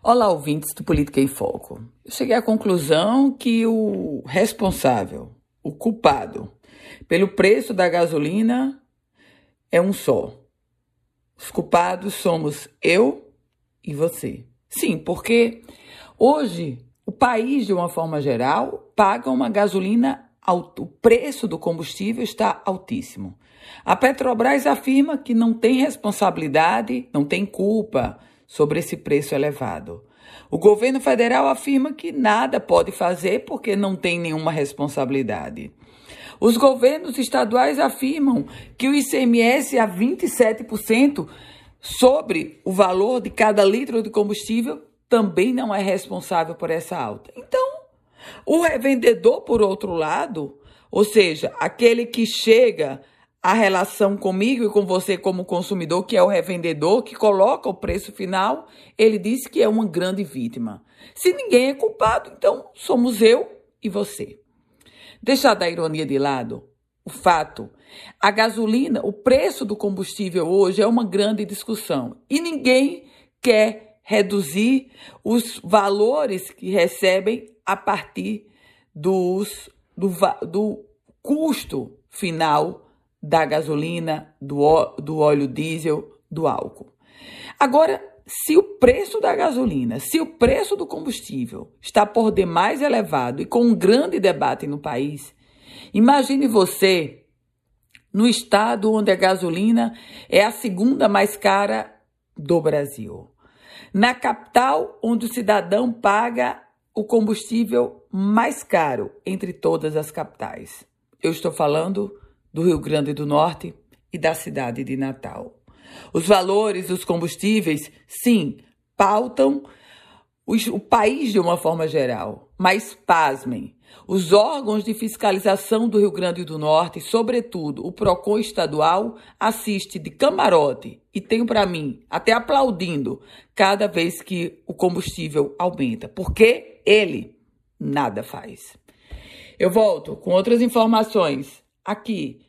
Olá, ouvintes do Política em Foco. Eu cheguei à conclusão que o responsável, o culpado pelo preço da gasolina é um só. Os culpados somos eu e você. Sim, porque hoje o país, de uma forma geral, paga uma gasolina. O preço do combustível está altíssimo. A Petrobras afirma que não tem responsabilidade, não tem culpa sobre esse preço elevado. O governo federal afirma que nada pode fazer porque não tem nenhuma responsabilidade. Os governos estaduais afirmam que o ICMS é a 27% sobre o valor de cada litro de combustível também não é responsável por essa alta. Então, o revendedor, por outro lado, ou seja, aquele que chega à relação comigo e com você como consumidor, que é o revendedor, que coloca o preço final, ele diz que é uma grande vítima. Se ninguém é culpado, então somos eu e você. Deixar da ironia de lado, o fato, a gasolina, o preço do combustível hoje é uma grande discussão e ninguém quer reduzir os valores que recebem a partir dos, do, do custo final da gasolina, do, do óleo diesel, do álcool. Agora, se o preço da gasolina, se o preço do combustível está por demais elevado e com um grande debate no país, imagine você no estado onde a gasolina é a segunda mais cara do Brasil. Na capital, onde o cidadão paga o combustível mais caro entre todas as capitais. Eu estou falando do Rio Grande do Norte e da cidade de Natal. Os valores dos combustíveis, sim, pautam o país de uma forma geral. Mas, pasmem, os órgãos de fiscalização do Rio Grande do Norte, sobretudo o PROCON estadual, assiste de camarote e tenho para mim até aplaudindo cada vez que o combustível aumenta, porque ele nada faz. Eu volto com outras informações aqui